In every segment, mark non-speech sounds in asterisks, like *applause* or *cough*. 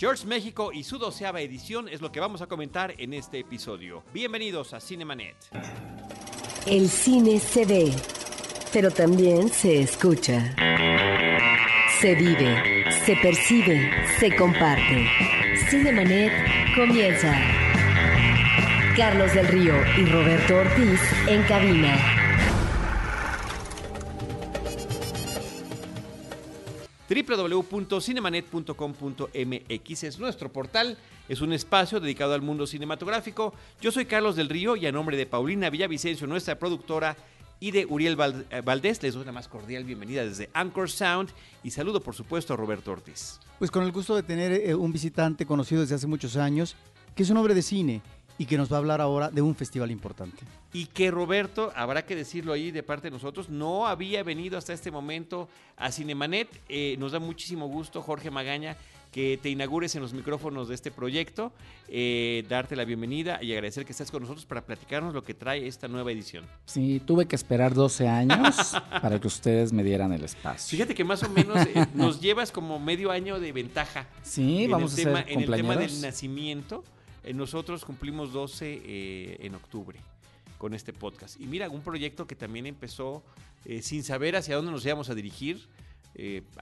Shorts México y su doceava edición es lo que vamos a comentar en este episodio. Bienvenidos a Cinemanet. El cine se ve, pero también se escucha. Se vive, se percibe, se comparte. Cinemanet comienza. Carlos del Río y Roberto Ortiz en cabina. www.cinemanet.com.mx es nuestro portal, es un espacio dedicado al mundo cinematográfico. Yo soy Carlos del Río y a nombre de Paulina Villavicencio, nuestra productora, y de Uriel eh, Valdés, les doy la más cordial bienvenida desde Anchor Sound y saludo por supuesto a Roberto Ortiz. Pues con el gusto de tener eh, un visitante conocido desde hace muchos años, que es un hombre de cine y que nos va a hablar ahora de un festival importante. Y que Roberto, habrá que decirlo ahí de parte de nosotros, no había venido hasta este momento a Cinemanet. Eh, nos da muchísimo gusto, Jorge Magaña, que te inaugures en los micrófonos de este proyecto, eh, darte la bienvenida y agradecer que estés con nosotros para platicarnos lo que trae esta nueva edición. Sí, tuve que esperar 12 años *laughs* para que ustedes me dieran el espacio. Fíjate que más o menos eh, nos llevas como medio año de ventaja. Sí, vamos a tema, En el tema del nacimiento. Eh, nosotros cumplimos 12 eh, en octubre con este podcast. Y mira, un proyecto que también empezó eh, sin saber hacia dónde nos íbamos a dirigir.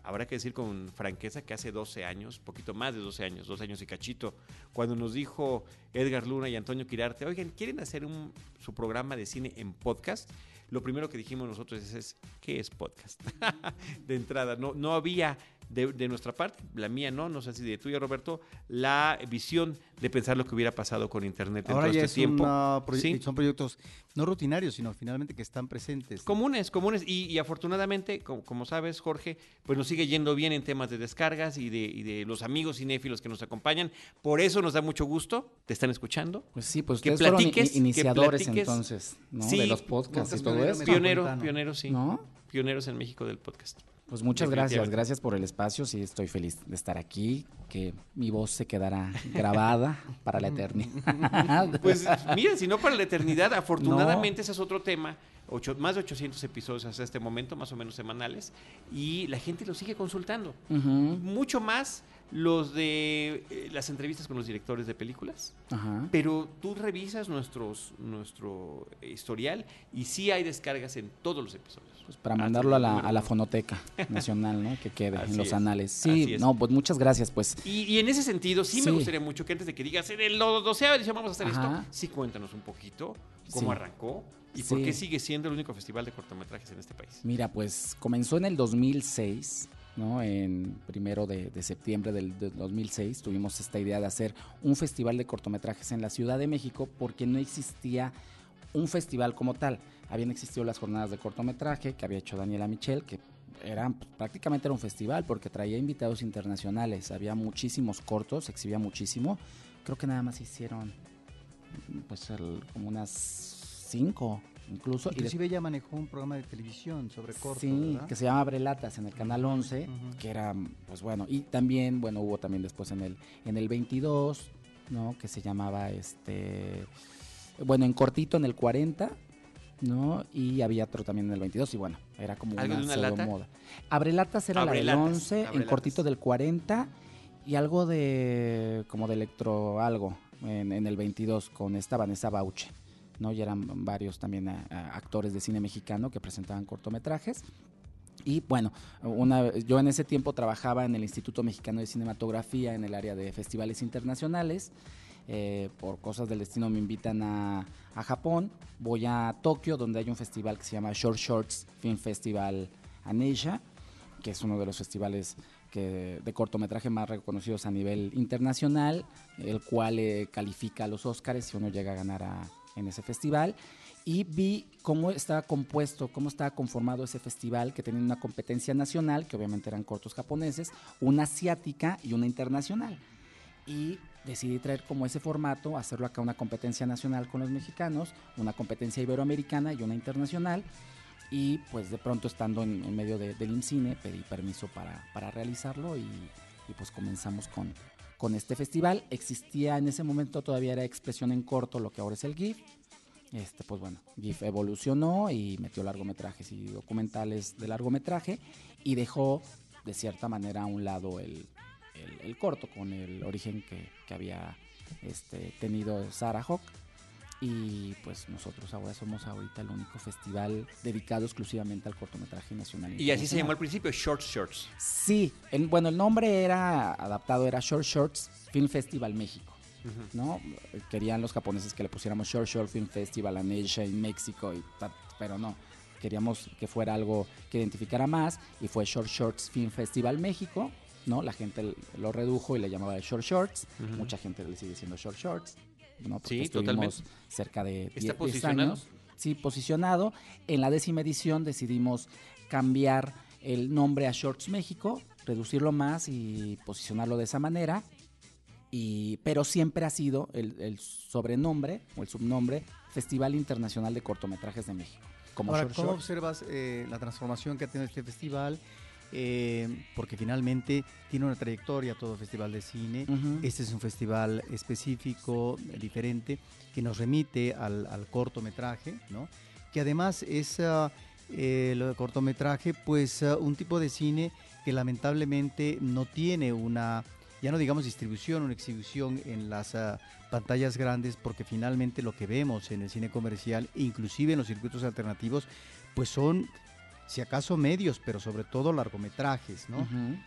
habrá que decir con franqueza que hace 12 años, poquito más de 12 años, 12 años y cachito, cuando nos dijo Edgar Luna y Antonio Quirarte, oigan, ¿quieren hacer un, su programa de cine en podcast? Lo primero que dijimos nosotros es, es ¿qué es podcast? *laughs* de entrada, no, no había de, nuestra parte, la mía no, no sé si de tuya, Roberto, la visión de pensar lo que hubiera pasado con Internet Ahora ya este tiempo. Son proyectos no rutinarios, sino finalmente que están presentes. Comunes, comunes. Y, afortunadamente, como, sabes, Jorge, pues nos sigue yendo bien en temas de descargas y de, de, los amigos cinéfilos que nos acompañan. Por eso nos da mucho gusto. ¿Te están escuchando? Pues sí, pues que platiques, iniciadores entonces, ¿no? de los podcasts y todo eso. Pionero, pionero, sí. Pioneros en México del podcast. Pues muchas gracias, gracias por el espacio, sí, estoy feliz de estar aquí, que mi voz se quedará grabada *laughs* para la eternidad. *laughs* Pues mira, si no para la eternidad, afortunadamente ese es otro tema, más de 800 episodios hasta este momento, más o menos semanales, y la gente lo sigue consultando. Mucho más los de eh, las entrevistas con los directores de películas, pero tú revisas nuestros, nuestro historial y sí hay descargas en todos los episodios. Pues para mandarlo a la, a la, Fonoteca Nacional, ¿no? Que quede *laughs* en los anales. Sí, no, pues muchas gracias, pues. Y, en ese sentido, sí, me gustaría mucho que antes de que digas, en el 12 edición vamos a hacer esto, sí cuéntanos un poquito cómo arrancó y por qué sigue siendo el único festival de cortometrajes en este país. Mira, pues comenzó en el 2006 ¿no? En primero de, septiembre del, 2006 tuvimos esta idea de hacer un festival de cortometrajes en la Ciudad de México porque no existía un festival como tal. Habían existido las jornadas de cortometraje que había hecho Daniela Michel, que eran pues, prácticamente era un festival porque traía invitados internacionales, había muchísimos cortos, se exhibía muchísimo. Creo que nada más hicieron pues como unas cinco incluso. Inclusive ella manejó un programa de televisión sobre cortos, Sí, que se llama Brelatas en el Canal 11, que era, pues bueno, y también, bueno, hubo también después en el, en el 22, ¿no? Que se llamaba, este, bueno, en cortito en el 40, ¿no? Y había otro también en el 22 y bueno, era como una, una moda. Abrelatas era la del 11, en cortito del 40 y algo de, como de electro algo en, en el 22 con esta Vanessa Bauche. ¿no? Y eran varios también eh, actores de cine mexicano que presentaban cortometrajes. Y bueno, una, yo en ese tiempo trabajaba en el Instituto Mexicano de Cinematografía en el área de festivales internacionales. Eh, por cosas del destino me invitan a, Japón. Voy a Tokio, donde hay un festival que se llama Short Shorts Film Festival Asia, que es uno de los festivales de cortometraje más reconocidos a nivel internacional, el cual eh, califica a los Oscars si uno llega a ganar en ese festival y vi cómo estaba compuesto, cómo estaba conformado ese festival, que tenía una competencia nacional, que obviamente eran cortos japoneses, una asiática y una internacional. Y decidí traer como ese formato, hacerlo acá una competencia nacional con los mexicanos, una competencia iberoamericana y una internacional. Y pues de pronto estando en, medio del INCINE pedí permiso para, para realizarlo y, y pues comenzamos con, con este festival. Existía en ese momento todavía era expresión en corto lo que ahora es el GIF. Este, pues bueno, GIF evolucionó y metió largometrajes y documentales de largometraje y dejó de cierta manera a un lado el, el, corto, con el origen que, que había este, tenido Sarah Hawk. Y pues nosotros ahora somos ahorita el único festival dedicado exclusivamente al cortometraje nacional. Y así se llamó al principio, Short Shorts. Sí, bueno, el nombre era adaptado, era Short Shorts Film Festival México. ¿no? Querían los japoneses que le pusiéramos Short Short Film Festival en Asia, en México, y, pero no. Queríamos que fuera algo que identificara más y fue Short Shorts Film Festival México, ¿no? La gente lo redujo y le llamaba Short Shorts. Mucha gente le sigue diciendo Short Shorts. ¿no? Porque sí, totalmente. cerca de 10, años. Sí, posicionado. En la décima edición decidimos cambiar el nombre a Shorts México, reducirlo más y posicionarlo de esa manera. Y, pero siempre ha sido el, sobrenombre o el subnombre Festival Internacional de Cortometrajes de México. Como Ahora, ¿cómo observas eh, la transformación que ha tenido este festival? Eh, porque finalmente tiene una trayectoria todo festival de cine. Este es un festival específico, diferente, que nos remite al, cortometraje, ¿no? que además es uh, el cortometraje, pues uh, un tipo de cine que lamentablemente no tiene una, ya no digamos distribución, una exhibición en las uh, pantallas grandes, porque finalmente lo que vemos en el cine comercial, inclusive en los circuitos alternativos, pues son si acaso medios, pero sobre todo largometrajes, ¿no?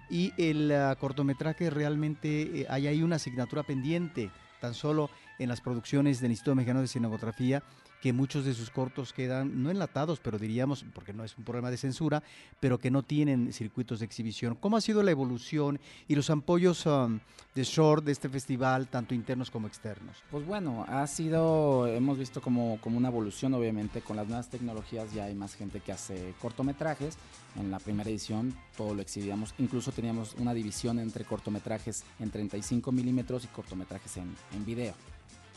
Y el ah, cortometraje realmente eh, hay ahí una asignatura pendiente, tan solo en las producciones del Instituto Mexicano de Cinematografía que muchos de sus cortos quedan no enlatados, pero diríamos, porque no es un problema de censura, pero que no tienen circuitos de exhibición. ¿Cómo ha sido la evolución y los apoyos um, de short de este festival, tanto internos como externos? Pues bueno, ha sido, hemos visto como, como una evolución, obviamente, con las nuevas tecnologías ya hay más gente que hace cortometrajes. En la primera edición todo lo exhibíamos, incluso teníamos una división entre cortometrajes en 35 milímetros y cortometrajes en, en video.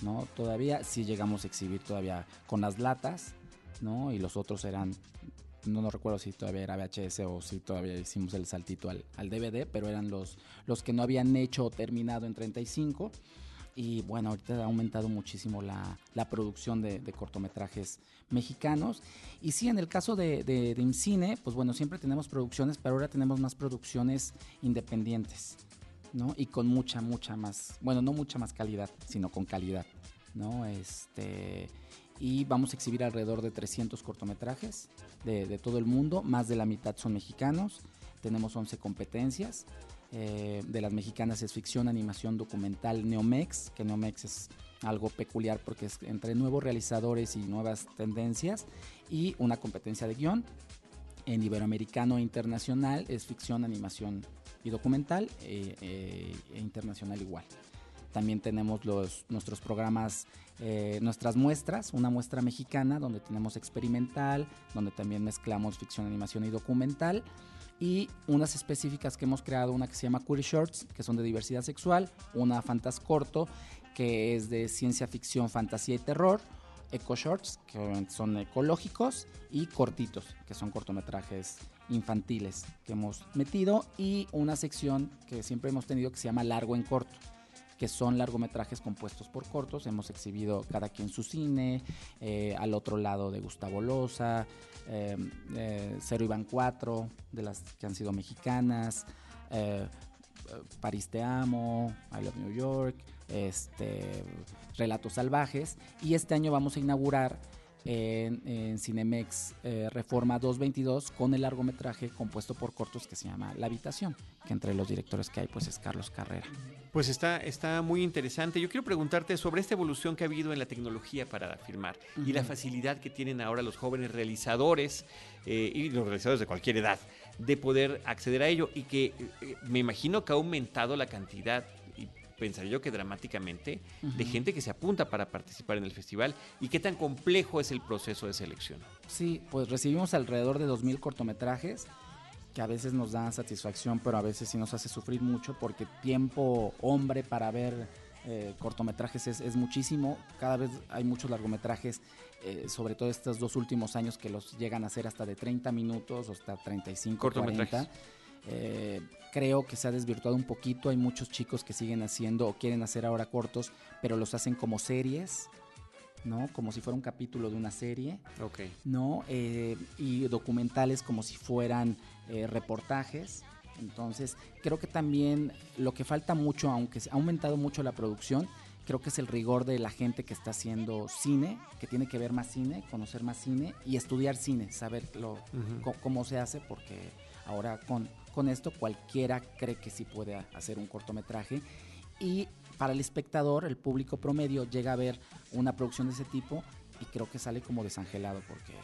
¿No? Todavía sí llegamos a exhibir todavía con las latas, ¿no? Y los otros eran, no, no recuerdo si todavía era VHS o si todavía hicimos el saltito al, DVD, pero eran los, los que no habían hecho o terminado en 35. Y bueno, ahorita ha aumentado muchísimo la, producción de, cortometrajes mexicanos. Y sí, en el caso de, de, de IMCINE, pues bueno, siempre tenemos producciones, pero ahora tenemos más producciones independientes. ¿no? Y con mucha, mucha más, bueno, no mucha más calidad, sino con calidad, ¿no? Este, y vamos a exhibir alrededor de 300 cortometrajes de, todo el mundo, más de la mitad son mexicanos, tenemos 11 competencias, eh, de las mexicanas es ficción, animación, documental, Neomex, que Neomex es algo peculiar porque es entre nuevos realizadores y nuevas tendencias, y una competencia de guion. En Iberoamericano e Internacional es ficción, animación, y documental eh, eh, e internacional igual. También tenemos los, nuestros programas, eh, nuestras muestras, una muestra mexicana donde tenemos experimental, donde también mezclamos ficción, animación y documental. Y unas específicas que hemos creado, una que se llama Queer Shorts, que son de diversidad sexual, una Fantas Corto, que es de ciencia ficción, fantasía y terror, Eco Shorts, que son ecológicos, y cortitos, que son cortometrajes infantiles que hemos metido y una sección que siempre hemos tenido que se llama largo en corto que son largometrajes compuestos por cortos. Hemos exhibido cada quien su cine, eh, al otro lado de Gustavo Loza, eh, eh, Cero Iván Cuatro, de las que han sido mexicanas, París Te Amo, I Love New York, este, Relatos Salvajes. Y este año vamos a inaugurar en, Cinemex eh, Reforma 222 con el largometraje compuesto por cortos que se llama La Habitación, que entre los directores que hay pues es Carlos Carrera. Pues está, está muy interesante. Yo quiero preguntarte sobre esta evolución que ha habido en la tecnología para filmar y la facilidad que tienen ahora los jóvenes realizadores eh, y los realizadores de cualquier edad de poder acceder a ello y que eh, me imagino que ha aumentado la cantidad pensaría yo que dramáticamente, de gente que se apunta para participar en el festival y qué tan complejo es el proceso de selección. Sí, pues recibimos alrededor de 2.000 cortometrajes que a veces nos dan satisfacción, pero a veces sí nos hace sufrir mucho porque tiempo hombre para ver eh, cortometrajes es, muchísimo. Cada vez hay muchos largometrajes, eh, sobre todo estos dos últimos años que los llegan a ser hasta de 30 minutos o hasta 35, 40. Eh, creo que se ha desvirtuado un poquito. Hay muchos chicos que siguen haciendo o quieren hacer ahora cortos, pero los hacen como series. ¿no? Como si fuera un capítulo de una serie. Ok. ¿No? Eh, y documentales como si fueran eh, reportajes. Entonces, creo que también lo que falta mucho, aunque ha aumentado mucho la producción, creo que es el rigor de la gente que está haciendo cine, que tiene que ver más cine, conocer más cine y estudiar cine, saber lo, cómo se hace, porque ahora con, con esto cualquiera cree que sí puede hacer un cortometraje. Y para el espectador, el público promedio, llega a ver una producción de ese tipo y creo que sale como desangelado porque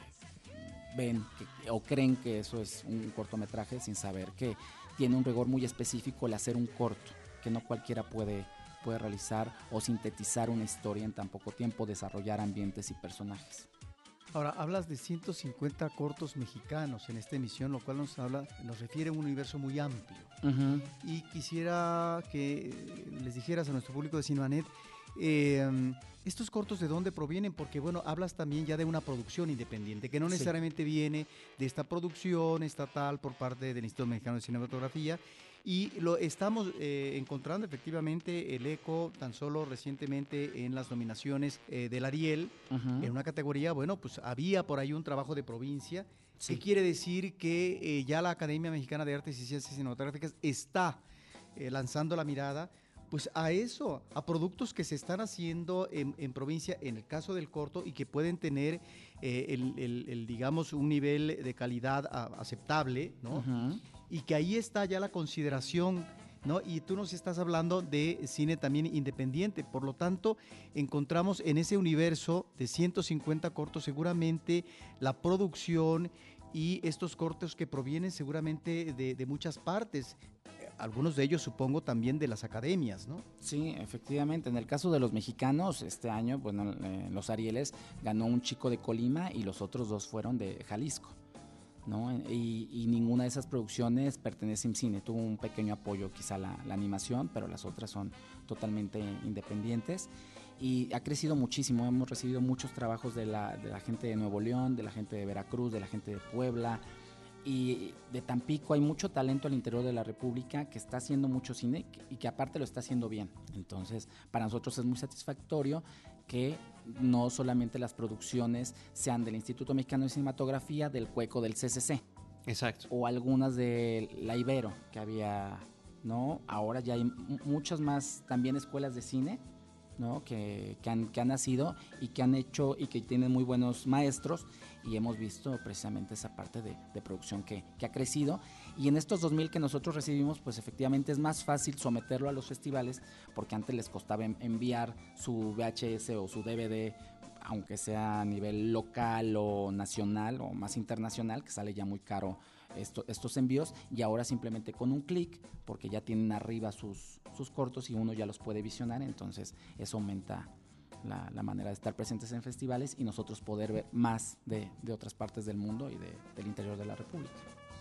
ven o creen que eso es un cortometraje sin saber que tiene un rigor muy específico el hacer un corto, que no cualquiera puede puede realizar o sintetizar una historia en tan poco tiempo, desarrollar ambientes y personajes. Ahora, hablas de 150 cortos mexicanos en esta emisión, lo cual nos habla, nos refiere a un universo muy amplio. Y quisiera que les dijeras a nuestro público de Cineanet, eh, estos cortos de dónde provienen, porque bueno, hablas también ya de una producción independiente, que no necesariamente viene de esta producción estatal por parte del Instituto Mexicano de Cinematografía, y lo estamos eh, encontrando efectivamente el eco tan solo recientemente en las nominaciones eh, del Ariel, en una categoría, bueno, pues había por ahí un trabajo de provincia. ¿Qué quiere decir que eh, ya la Academia Mexicana de Artes y Ciencias Cinematográficas está lanzando la mirada pues a eso, a productos que se están haciendo en, provincia, en el caso del corto, y que pueden tener el, digamos, un nivel de calidad aceptable, ¿no? Y que ahí está ya la consideración ¿No? Y tú nos estás hablando de cine también independiente, por lo tanto, encontramos en ese universo de 150 cortos seguramente la producción y estos cortos que provienen seguramente de, muchas partes, algunos de ellos supongo también de las academias, ¿no? Sí, efectivamente. En el caso de los mexicanos, este año, bueno, eh, los Arieles ganó un chico de Colima y los otros dos fueron de Jalisco. Y, ninguna de esas producciones pertenece a cine. Tuvo un pequeño apoyo quizá la, animación, pero las otras son totalmente independientes. Y ha crecido muchísimo. Hemos recibido muchos trabajos de la, de la gente de Nuevo León, de la gente de Veracruz, de la gente de Puebla, y de Tampico hay mucho talento al interior de la República que está haciendo mucho cine y que aparte lo está haciendo bien. Entonces, para nosotros es muy satisfactorio que no solamente las producciones sean del Instituto Mexicano de Cinematografía, del Cueco, del CCC. Exacto. O algunas de la Ibero, que había, ¿no? Ahora ya hay muchas más también escuelas de cine, ¿no? Que, que, han, que han nacido y que han hecho y que tienen muy buenos maestros y hemos visto precisamente esa parte de, producción que, ha crecido. Y en estos 2000 que nosotros recibimos, pues efectivamente es más fácil someterlo a los festivales, porque antes les costaba enviar su VHS o su DVD, aunque sea a nivel local o nacional o más internacional, que sale ya muy caro estos envíos, y ahora simplemente con un clic, porque ya tienen arriba sus, sus cortos y uno ya los puede visionar, entonces eso aumenta la, manera de estar presentes en festivales y nosotros poder ver más de, otras partes del mundo y del interior de la República.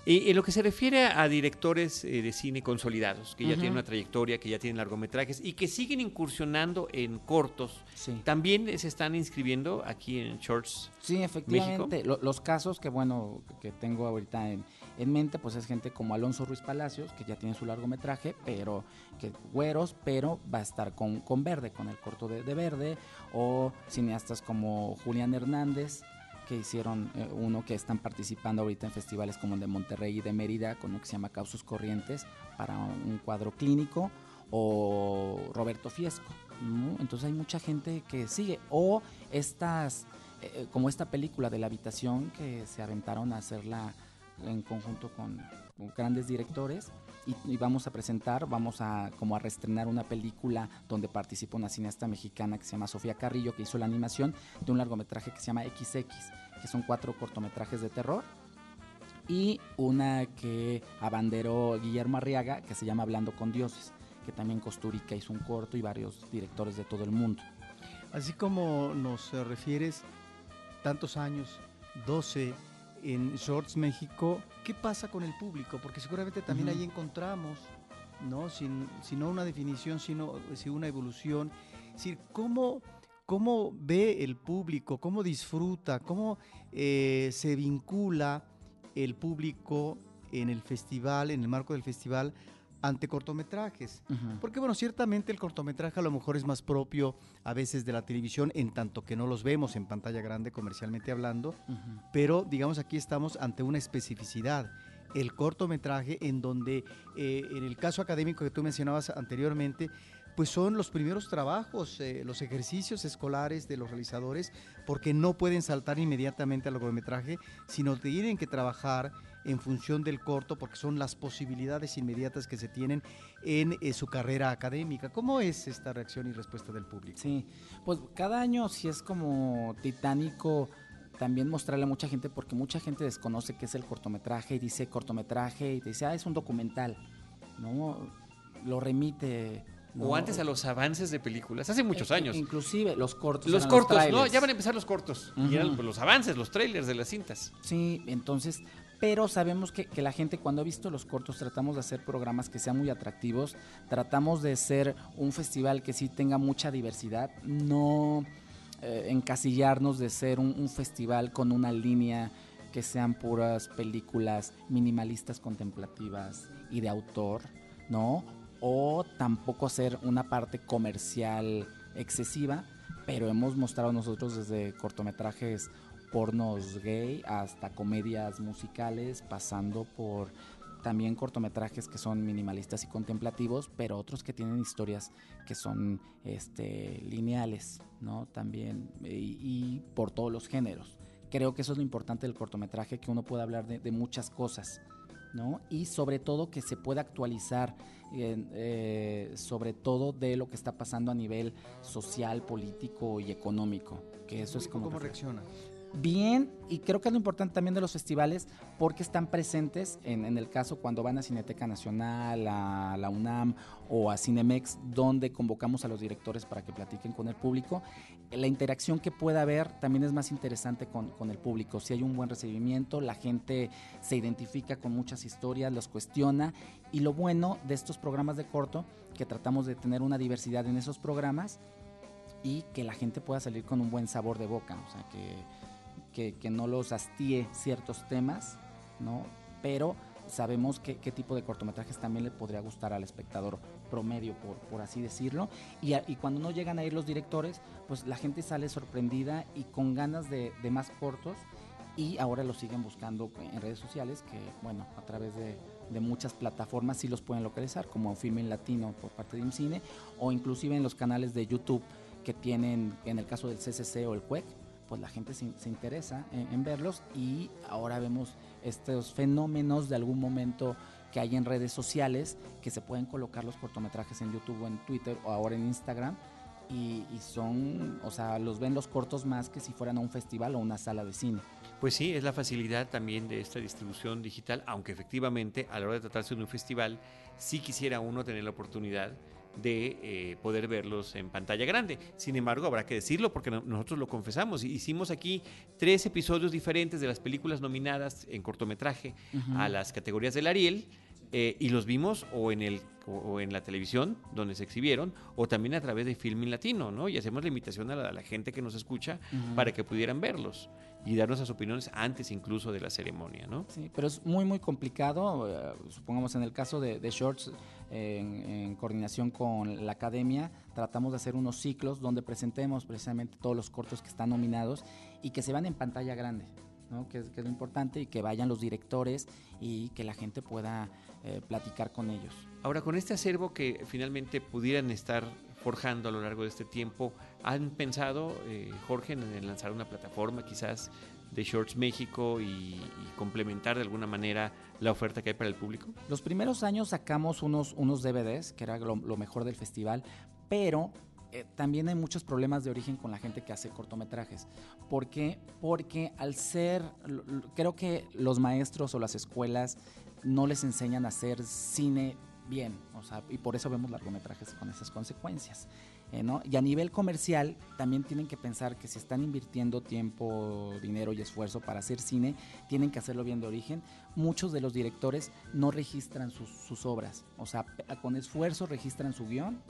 Y en lo que se refiere a directores eh, de cine consolidados, que ya tienen una trayectoria, que ya tienen largometrajes y que siguen incursionando en cortos, también se están inscribiendo aquí en Shorts. Sí, efectivamente. los casos que bueno que tengo ahorita en, en mente, pues es gente como Alonso Ruiz Palacios, que ya tiene su largometraje, pero que güeros, pero va a estar con, con Verde, con el corto de, Verde, o cineastas como Julián Hernández, que hicieron eh, uno que están participando ahorita en festivales como el de Monterrey y de Mérida, con lo que se llama Causos Corrientes, para un cuadro clínico, o Roberto Fiesco. Entonces hay mucha gente que sigue, o estas, eh, como esta película de la habitación que se aventaron a hacerla en conjunto con, grandes directores y, vamos a presentar, vamos a como a reestrenar una película donde participa una cineasta mexicana que se llama Sofía Carrillo que hizo la animación de un largometraje que se llama XX, que son cuatro cortometrajes de terror y una que abanderó Guillermo Arriaga que se llama Hablando con Dioses, que también Costurica hizo un corto y varios directores de todo el mundo. Así como nos refieres tantos años, 12 en Shorts México, ¿qué pasa con el público? Porque seguramente también ahí encontramos, ¿no? Sin, no una definición, sino, una evolución. Es decir, ¿cómo, cómo ve el público, cómo disfruta, cómo eh, se vincula el público en el festival, en el marco del festival, ante cortometrajes. Porque bueno, ciertamente el cortometraje a lo mejor es más propio a veces de la televisión, en tanto que no los vemos en pantalla grande comercialmente hablando, pero digamos aquí estamos ante una especificidad. el cortometraje en donde, eh, en el caso académico que tú mencionabas anteriormente, pues son los primeros trabajos, eh, los ejercicios escolares de los realizadores, porque no pueden saltar inmediatamente al largometraje, sino tienen que trabajar en función del corto, porque son las posibilidades inmediatas que se tienen en eh, su carrera académica. ¿Cómo es esta reacción y respuesta del público? Sí, pues cada año sí es como titánico también mostrarle a mucha gente, porque mucha gente desconoce qué es el cortometraje y dice cortometraje y te dice, ah, es un documental, ¿no? Lo remite o antes a los avances de películas, hace muchos años. Inclusive los cortos. Los cortos, ¿no? Ya van a empezar los cortos. Y eran pues, los avances, los trailers de las cintas. Sí, entonces, pero sabemos que, la gente cuando ha visto los cortos tratamos de hacer programas que sean muy atractivos, tratamos de ser un festival que sí tenga mucha diversidad, no eh, encasillarnos de ser un festival con una línea que sean puras películas minimalistas contemplativas y de autor, ¿no? o tampoco hacer una parte comercial excesiva, pero hemos mostrado nosotros desde cortometrajes pornos gay hasta comedias musicales, pasando por también cortometrajes que son minimalistas y contemplativos, pero otros que tienen historias que son este, lineales, ¿no? También, y, por todos los géneros. Creo que eso es lo importante del cortometraje, que uno puede hablar de, de muchas cosas, ¿no? Y sobre todo que se pueda actualizar eh, sobre todo de lo que está pasando a nivel social, político y económico. Que eso es como ¿Cómo reacciona? Bien y creo que es lo importante también de los festivales porque están presentes en, el caso cuando van a Cineteca Nacional, a la UNAM o a Cinemex, donde convocamos a los directores para que platiquen con el público. La interacción que pueda haber también es más interesante con, con el público. Si hay un buen recibimiento, la gente se identifica con muchas historias, los cuestiona y lo bueno de estos programas de corto, que tratamos de tener una diversidad en esos programas y que la gente pueda salir con un buen sabor de boca, o sea, que que, no los hastíe ciertos temas, ¿no? Pero sabemos qué tipo de cortometrajes también le podría gustar al espectador promedio, por, por así decirlo. Y, y, cuando no llegan a ir los directores, pues la gente sale sorprendida y con ganas de, de más cortos. Y ahora los siguen buscando en redes sociales, que bueno, a través de, de muchas plataformas sí los pueden localizar, como Filming Latino por parte de IMCINE, o inclusive en los canales de YouTube que tienen, en el caso del CCC o el CUEC, pues la gente se, interesa en, verlos y ahora vemos estos fenómenos de algún momento que hay en redes sociales que se pueden colocar los cortometrajes en YouTube o en Twitter o ahora en Instagram y, son, o sea, los ven los cortos más que si fueran a un festival o una sala de cine. Pues sí, es la facilidad también de esta distribución digital, aunque efectivamente a la hora de tratarse de un festival, sí quisiera uno tener la oportunidad de eh, poder verlos en pantalla grande. Sin embargo, habrá que decirlo porque nosotros lo confesamos. Hicimos aquí tres episodios diferentes de las películas nominadas en cortometraje a las categorías del Ariel. Eh, y los vimos o en el o, en la televisión donde se exhibieron o también a través de Filming Latino, ¿no? Y hacemos la invitación a la, gente que nos escucha para que pudieran verlos y darnos las opiniones antes incluso de la ceremonia, ¿no? Sí, pero es muy, muy complicado. Eh, supongamos en el caso de, Shorts, en, coordinación con la academia, tratamos de hacer unos ciclos donde presentemos precisamente todos los cortos que están nominados y que se van en pantalla grande. ¿no? Que, es, que, es, lo importante y que vayan los directores y que la gente pueda eh, platicar con ellos. Ahora, con este acervo que finalmente pudieran estar forjando a lo largo de este tiempo. ¿Han pensado, eh, Jorge, en, lanzar una plataforma quizás de Shorts México y, complementar de alguna manera la oferta que hay para el público? Los primeros años sacamos unos, unos DVDs, que era lo, mejor del festival, pero eh, también hay muchos problemas de origen con la gente que hace cortometrajes. ¿Por qué? Porque al ser, creo que los maestros o las escuelas no les enseñan a hacer cine bien, o sea, y por eso vemos largometrajes con esas consecuencias. Eh, ¿no? Y a nivel comercial también tienen que pensar que si están invirtiendo tiempo, dinero y esfuerzo para hacer cine, tienen que hacerlo bien de origen. Muchos de los directores no registran sus, sus obras, o sea, con esfuerzo registran su guion,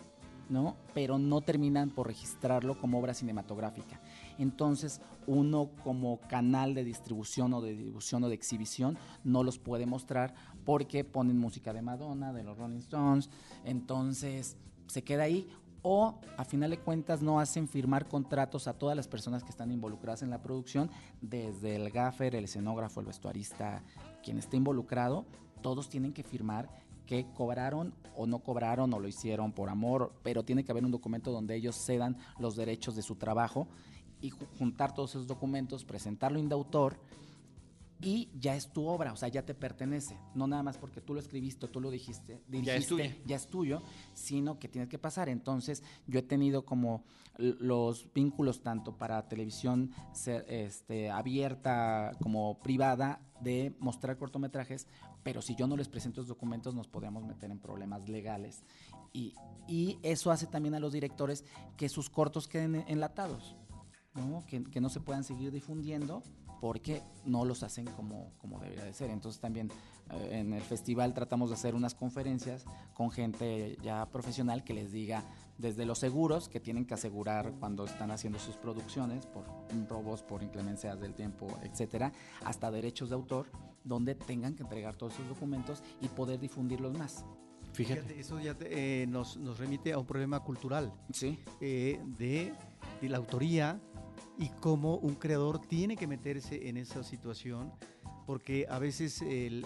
¿no? Pero no terminan por registrarlo como obra cinematográfica. Entonces, uno como canal de distribución o de distribución o de exhibición no los puede mostrar porque ponen música de Madonna, de los Rolling Stones, entonces se queda ahí o a final de cuentas no hacen firmar contratos a todas las personas que están involucradas en la producción, desde el gaffer, el escenógrafo, el vestuarista, quien esté involucrado, todos tienen que firmar que cobraron o no cobraron o lo hicieron por amor, pero tiene que haber un documento donde ellos cedan los derechos de su trabajo y juntar todos esos documentos, presentarlo en de autor y ya es tu obra, o sea, ya te pertenece. No nada más porque tú lo escribiste, tú lo dijiste, ya es, tuyo. ya es tuyo, sino que tienes que pasar. Entonces, yo he tenido como los vínculos tanto para televisión este, abierta como privada de mostrar cortometrajes, pero si yo no les presento los documentos nos podemos meter en problemas legales. Y, y eso hace también a los directores que sus cortos queden enlatados, ¿no? Que, que no se puedan seguir difundiendo porque no los hacen como, como debería de ser. Entonces también eh, en el festival tratamos de hacer unas conferencias con gente ya profesional que les diga desde los seguros que tienen que asegurar cuando están haciendo sus producciones por robos, por inclemencias del tiempo, etcétera, hasta derechos de autor, donde tengan que entregar todos esos documentos y poder difundirlos más. Fíjate. eso ya eh, nos, nos, remite a un problema cultural. Sí. Eh, de, de la autoría y cómo un creador tiene que meterse en esa situación porque a veces el,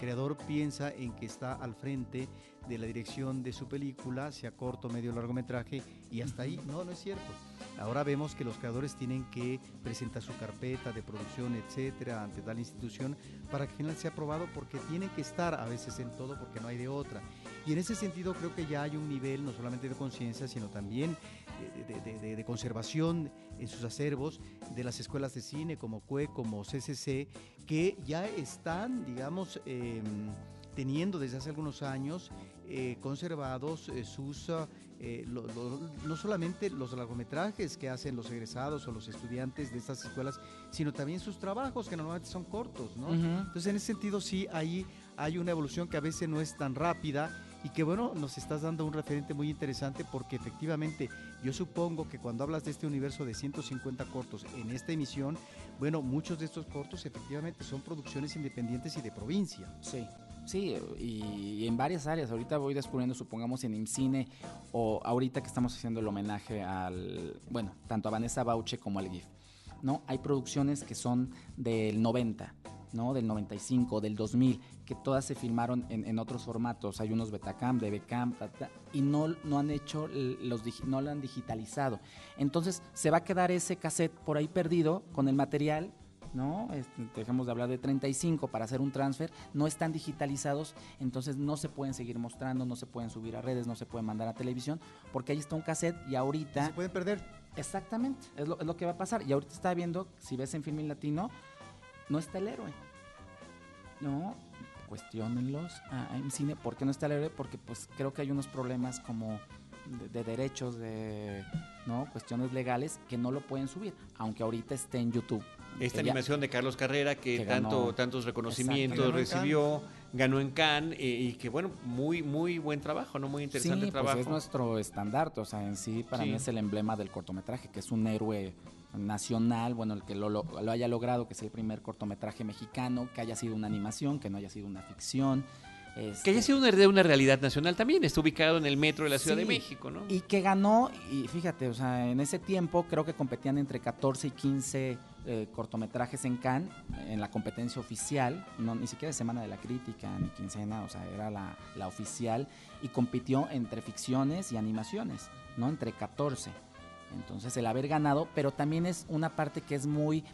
creador piensa en que está al frente de la dirección de su película, sea corto, medio, largometraje, y hasta ahí. No, no es cierto. Ahora vemos que los creadores tienen que presentar su carpeta de producción, etcétera, ante tal institución para que final sea aprobado porque tienen que estar a veces en todo porque no hay de otra. Y en ese sentido creo que ya hay un nivel no solamente de conciencia, sino también de, conservación en sus acervos de las escuelas de cine como CUE, como CCC, que ya están, digamos, em, teniendo desde hace algunos años eh, conservados eh, sus, eh, no solamente los largometrajes que hacen los egresados o los estudiantes de estas escuelas, sino también sus trabajos que normalmente son cortos, ¿no? Entonces en ese sentido sí ahí hay una evolución que a veces no es tan rápida y que bueno, nos estás dando un referente muy interesante porque efectivamente yo supongo que cuando hablas de este universo de 150 cortos en esta emisión, bueno, muchos de estos cortos efectivamente son producciones independientes y de provincia. Sí. Sí, y, en varias áreas. Ahorita voy descubriendo, supongamos, en IMCINE o ahorita que estamos haciendo el homenaje al, bueno, tanto a Vanessa Bauche como al GIF. ¿no? Hay producciones que son del 90, ¿no? Del 95, del 2000, que todas se filmaron en, otros formatos. Hay unos Betacam, DBCam, y no, no han hecho los no lo han digitalizado. Entonces se va a quedar ese cassette por ahí perdido con el material. ¿no? Este, dejemos de hablar de 35 para hacer un transfer, no están digitalizados, entonces no se pueden seguir mostrando, no se pueden subir a redes, no se pueden mandar a televisión, porque ahí está un cassette y ahorita... Se pueden perder. Exactamente, es lo, es lo que va a pasar. Y ahorita está viendo, si ves en Filmin Latino, no está el héroe. No, cuestionenlos en cine. ¿Por qué no está el héroe? Porque pues creo que hay unos problemas como de, derechos, de no cuestiones legales que no lo pueden subir, aunque ahorita esté en YouTube. Esta animación de Carlos Carrera que, tanto tantos reconocimientos recibió, ganó en Cannes eh, y que bueno, muy muy buen trabajo, no muy interesante sí, trabajo. Pues es nuestro estandarte, o sea, en sí para mí es el emblema del cortometraje, que es un héroe nacional, bueno, el que lo, lo, haya logrado, que es el primer cortometraje mexicano, que haya sido una animación, que no haya sido una ficción. Este que haya sido una, una realidad nacional también, está ubicado en el metro de la Ciudad de México, ¿no? Y que ganó, y fíjate, o sea, en ese tiempo creo que competían entre 14 y 15 eh, cortometrajes en Cannes, en la competencia oficial, no, ni siquiera de Semana de la Crítica, ni quincena, o sea, era la, la oficial, y compitió entre ficciones y animaciones, ¿no? Entre 14. Entonces el haber ganado, pero también es una parte que es muy,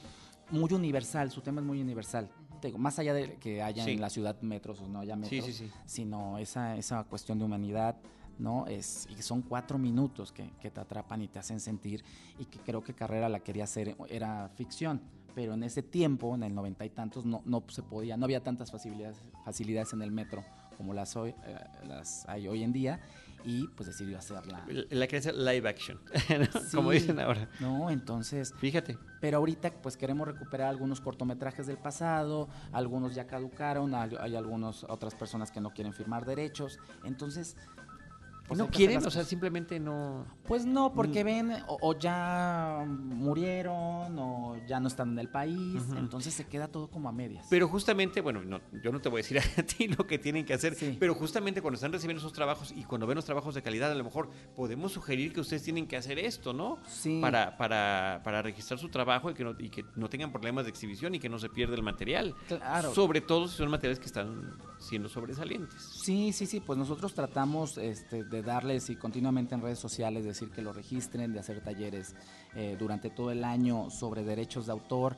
muy universal, su tema es muy universal. más allá de que haya en la ciudad metros o no haya metros, sino esa, esa cuestión de humanidad, ¿no? Es, y son cuatro minutos que, que, te atrapan y te hacen sentir, y que creo que Carrera la quería hacer, era ficción, pero en ese tiempo, en el noventa y tantos, no, no se podía, no había tantas facilidades, facilidades en el metro como las, hoy, eh, las hay hoy en día, y pues decidió hacerla. La que live action, *laughs* como dicen ahora. No, entonces. Fíjate. Pero ahorita pues queremos recuperar algunos cortometrajes del pasado, algunos ya caducaron, hay, algunas otras personas que no quieren firmar derechos. Entonces, Pues ¿No quieren? O sea, simplemente no... Pues no, porque mm. ven o, ya murieron o ya no están en el país, entonces se queda todo como a medias. Pero justamente, bueno, yo no te voy a decir *laughs* a ti lo que tienen que hacer, pero justamente cuando están recibiendo esos trabajos y cuando ven los trabajos de calidad, a lo mejor podemos sugerir que ustedes tienen que hacer esto, ¿no? Sí. Para, para, para registrar su trabajo y que, no, y que no tengan problemas de exhibición y que no se pierda el material. Claro. Sobre todo si son materiales que están siendo sobresalientes. Sí, sí, sí, pues nosotros tratamos este, de darles y continuamente en redes sociales decir que lo registren, de hacer talleres eh, durante todo el año sobre derechos de autor.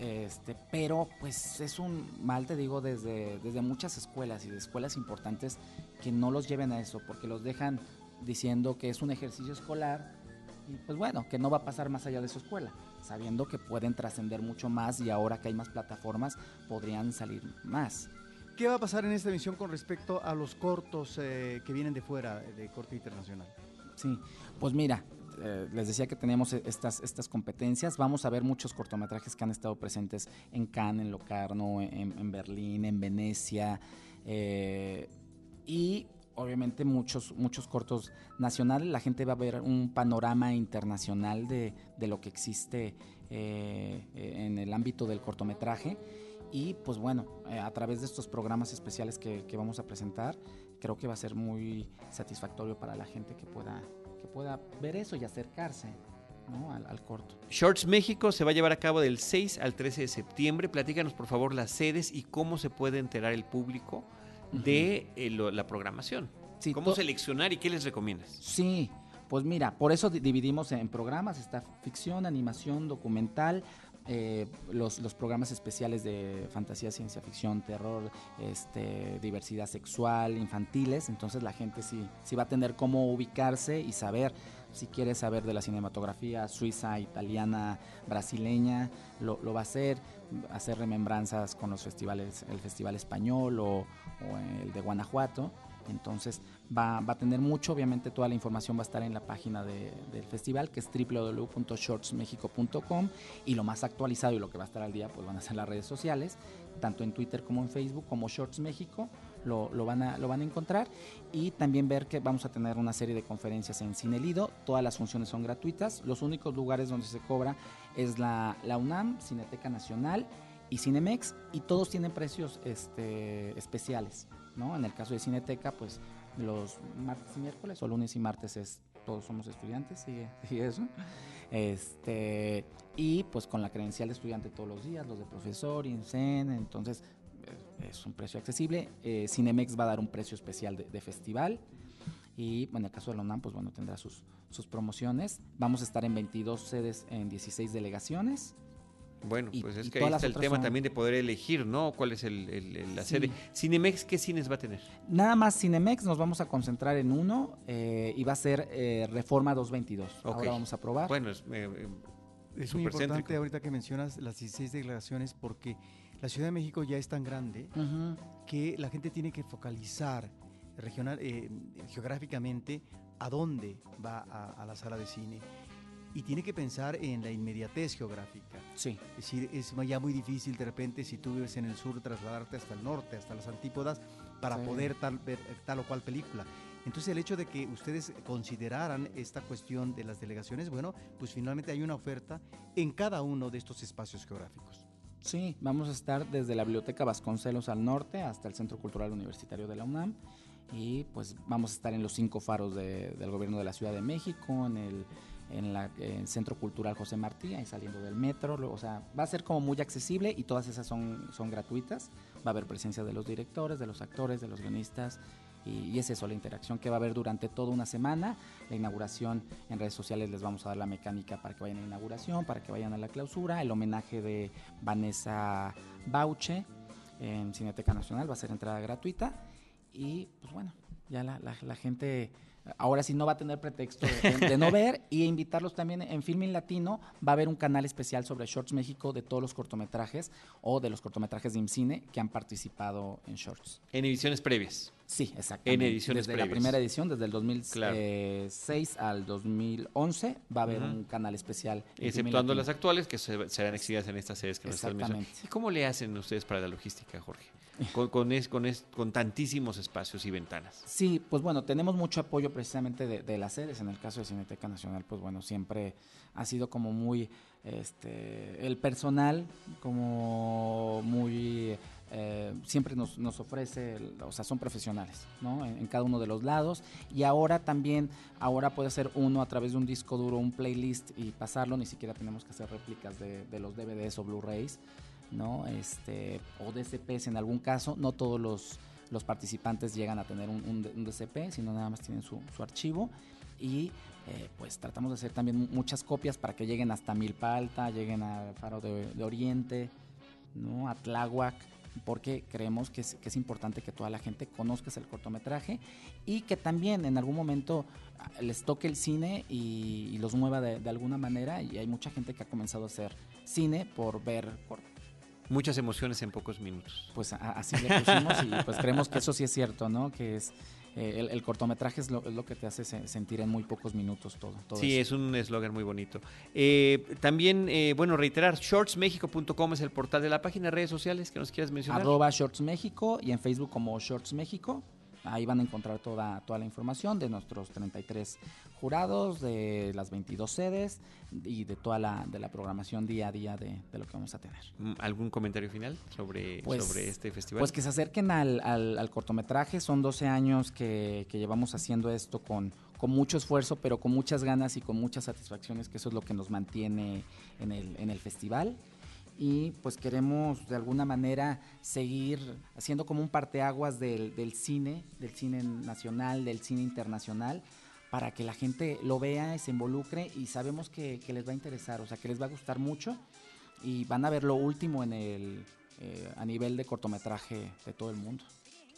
Este, pero pues es un mal, te digo, desde, desde muchas escuelas y de escuelas importantes que no los lleven a eso, porque los dejan diciendo que es un ejercicio escolar y pues bueno, que no va a pasar más allá de su escuela, sabiendo que pueden trascender mucho más y ahora que hay más plataformas podrían salir más. ¿Qué va a pasar en esta emisión con respecto a los cortos eh, que vienen de fuera, de corte internacional? Sí, pues mira, eh, les decía que teníamos e-, estas, estas competencias. Vamos a ver muchos cortometrajes que han estado presentes en Cannes, en Locarno, en, Berlín, en Venecia. Eh, y obviamente muchos, muchos cortos nacionales. La gente va a ver un panorama internacional de, de lo que existe en el ámbito del cortometraje. Y pues bueno, eh, a través de estos programas especiales que, vamos a presentar, creo que va a ser muy satisfactorio para la gente que pueda, que pueda ver eso y acercarse. Al, corto. Shorts México se va a llevar a cabo del 6 al 13 de septiembre. Platícanos por favor las sedes y cómo se puede enterar el público de eh, la programación. ¿Cómo seleccionar y qué les recomiendas? Sí, pues mira, por eso dividimos en programas, está ficción, animación, documental, eh, los, los, programas especiales de fantasía, ciencia ficción, terror, este, diversidad sexual, infantiles. Entonces la gente sí, sí va a tener cómo ubicarse y saber si quiere saber de la cinematografía suiza, italiana, brasileña, lo, va a hacer, hacer remembranzas con los festivales, el Festival Español o el de Guanajuato. Entonces va, a tener mucho, obviamente toda la información va a estar en la página del festival que es www.shortsmexico.com y lo más actualizado y lo que va a estar al día pues van a ser las redes sociales, tanto en Twitter como en Facebook como Shorts México. Lo, van a, encontrar y también ver que vamos a tener una serie de conferencias en Cine Lido, todas las funciones son gratuitas, los únicos lugares donde se cobra es la, la UNAM, Cineteca Nacional y Cinemex y todos tienen precios este, especiales. ¿No? En el caso de Cineteca, pues los martes y miércoles, o lunes y martes es todos somos estudiantes, y *laughs* eso. Este, y pues con la credencial de estudiante todos los días, los de profesor, INSEN, entonces eh, es un precio accesible. Eh, Cinemex va a dar un precio especial de, festival. Y bueno, en el caso de la UNAM, pues bueno, tendrá sus, sus promociones. Vamos a estar en 22 sedes en 16 delegaciones. Bueno, pues es que ahí está el tema también de poder elegir, ¿no? ¿Cuál es el, la sede? Cinemex, ¿qué cines va a tener? Nada más Cinemex, nos vamos a concentrar en uno eh, y va a ser eh, Reforma 222. Ahora vamos a probar. Bueno, es, eh, es muy importante ahorita que mencionas las 16 declaraciones porque la Ciudad de México ya es tan grande que la gente tiene que focalizar regional, geográficamente a dónde va a la sala de cine y tiene que pensar en la inmediatez geográfica. Sí. Es decir, es ya muy difícil de repente si tú vives en el sur trasladarte hasta el norte, hasta las antípodas, para poder tal, ver tal o cual película. Entonces el hecho de que ustedes consideraran esta cuestión de las delegaciones, bueno, pues finalmente hay una oferta en cada uno de estos espacios geográficos. Sí, vamos a estar desde la Biblioteca Vasconcelos al norte hasta el Centro Cultural Universitario de la UNAM y pues vamos a estar en los cinco faros del gobierno de la Ciudad de México, en el en, la, el Centro Cultural José Martí, ahí saliendo del metro, o sea, va a ser como muy accesible y todas esas son, son gratuitas. Va a haber presencia de los directores, de los actores, de los guionistas y, es eso, la interacción que va a haber durante toda una semana. La inauguración en redes sociales les vamos a dar la mecánica para que vayan a la inauguración, para que vayan a la clausura. El homenaje de Vanessa Bauche en Cineteca Nacional va a ser entrada gratuita y pues bueno, ya la, la gente ahora sí no va a tener pretexto de, no ver y invitarlos también en Filming Latino va a haber un canal especial sobre Shorts México de todos los cortometrajes o de los cortometrajes de IMCINE que han participado en Shorts. En ediciones previas. Sí, exactamente. En ediciones Desde la primera edición, desde el 2006 al 2011, va a haber un canal especial. Exceptuando las actuales, que serán exhibidas en estas series que nos están mencionando. ¿Y cómo le hacen ustedes para la logística, Jorge? Con, con, con, con, tantísimos espacios y ventanas. Sí, pues bueno, tenemos mucho apoyo precisamente de, de las sedes. En el caso de Cineteca Nacional, pues bueno, siempre ha sido como muy, este, el personal como muy eh, siempre nos, nos, ofrece, o sea, son profesionales, ¿no? En, cada uno de los lados. Y ahora también, ahora puede ser uno a través de un disco duro, un playlist y pasarlo, ni siquiera tenemos que hacer réplicas de, los DVDs o Blu-rays, ¿no? Este, o DCPs en algún caso, no todos los, los participantes llegan a tener un, DCP, sino nada más tienen su, su archivo. Y eh, pues tratamos de hacer también muchas copias para que lleguen hasta Milpa Alta, lleguen al Faro de, de Oriente, ¿no? A Tláhuac porque creemos que es, que es, importante que toda la gente conozca el cortometraje y que también en algún momento ah, les toque el cine y, los mueva de, alguna manera y hay mucha gente que ha comenzado a hacer cine por ver Muchas emociones en pocos minutos. Pues así le pusimos y pues creemos que eso sí es cierto, ¿no? Que es eh, el, cortometraje es lo, es lo, que te hace sentir en muy pocos minutos todo. sí, es un eslogan muy bonito. Eh, también, eh, bueno, reiterar, shortsmexico.com es el portal de la página, redes sociales que nos quieras mencionar. Arroba Shorts y en Facebook como Shorts México. Ahí van a encontrar toda, toda la información de nuestros 33 jurados, de las 22 sedes y de toda la, de la programación día a día de, lo que vamos a tener. Mm, ¿Algún comentario final sobre, pues, sobre este festival? Pues que se acerquen al, al, cortometraje. Son 12 años que, que llevamos haciendo esto con, con mucho esfuerzo, pero con muchas ganas y con muchas satisfacciones, que eso es lo que nos mantiene en el, en el festival y pues queremos de alguna manera seguir haciendo como un parteaguas del, cine, del cine nacional, del cine internacional, para que la gente lo vea, se involucre y sabemos que, les va a interesar, o sea, que les va a gustar mucho y van a ver lo último en el, eh, a nivel de cortometraje de todo el mundo.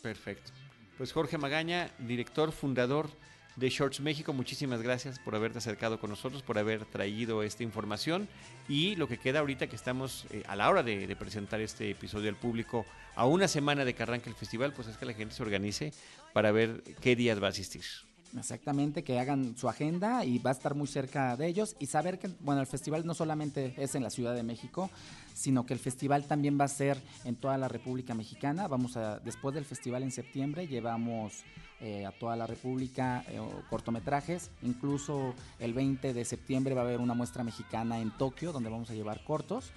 Perfecto. Pues Jorge Magaña, director, fundador de Shorts México. Muchísimas gracias por haberte acercado con nosotros, por haber traído esta información y lo que queda ahorita que estamos eh, a la hora de, presentar este episodio al público a una semana de que arranque el festival, pues es que la gente se organice para ver qué días va a asistir. Exactamente, que hagan su agenda y va a estar muy cerca de ellos y saber que, bueno, el festival no solamente es en la Ciudad de México, sino que el festival también va a ser en toda la República Mexicana. Vamos a, después del festival en septiembre, llevamos eh, a toda la República eh, cortometrajes. Incluso el 20 de septiembre va a haber una muestra mexicana en Tokio donde vamos a llevar cortos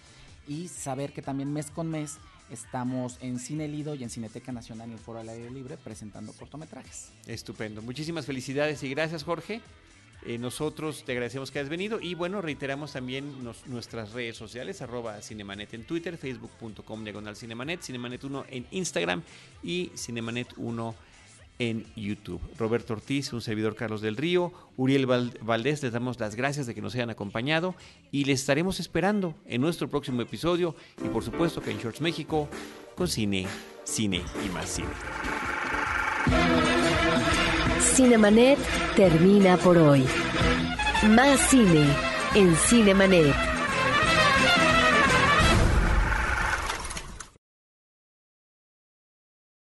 y saber que también mes con mes estamos en Cine Lido y en Cineteca Nacional en el Foro al Aire Libre presentando cortometrajes. Estupendo. Muchísimas felicidades y gracias Jorge. Eh, nosotros te agradecemos que hayas venido y bueno, reiteramos también nuestras redes sociales, arroba Cinemanet en Twitter, facebook.com diagonal Cinemanet, Cinemanet 1 en Instagram y Cinemanet 1 en YouTube. Roberto Ortiz, un servidor Carlos del Río, Uriel Valdés, les damos las gracias de que nos hayan acompañado y les estaremos esperando en nuestro próximo episodio y por supuesto que en Shorts México con cine, cine y más cine. Cinemanet termina por hoy. Más cine en Cinemanet.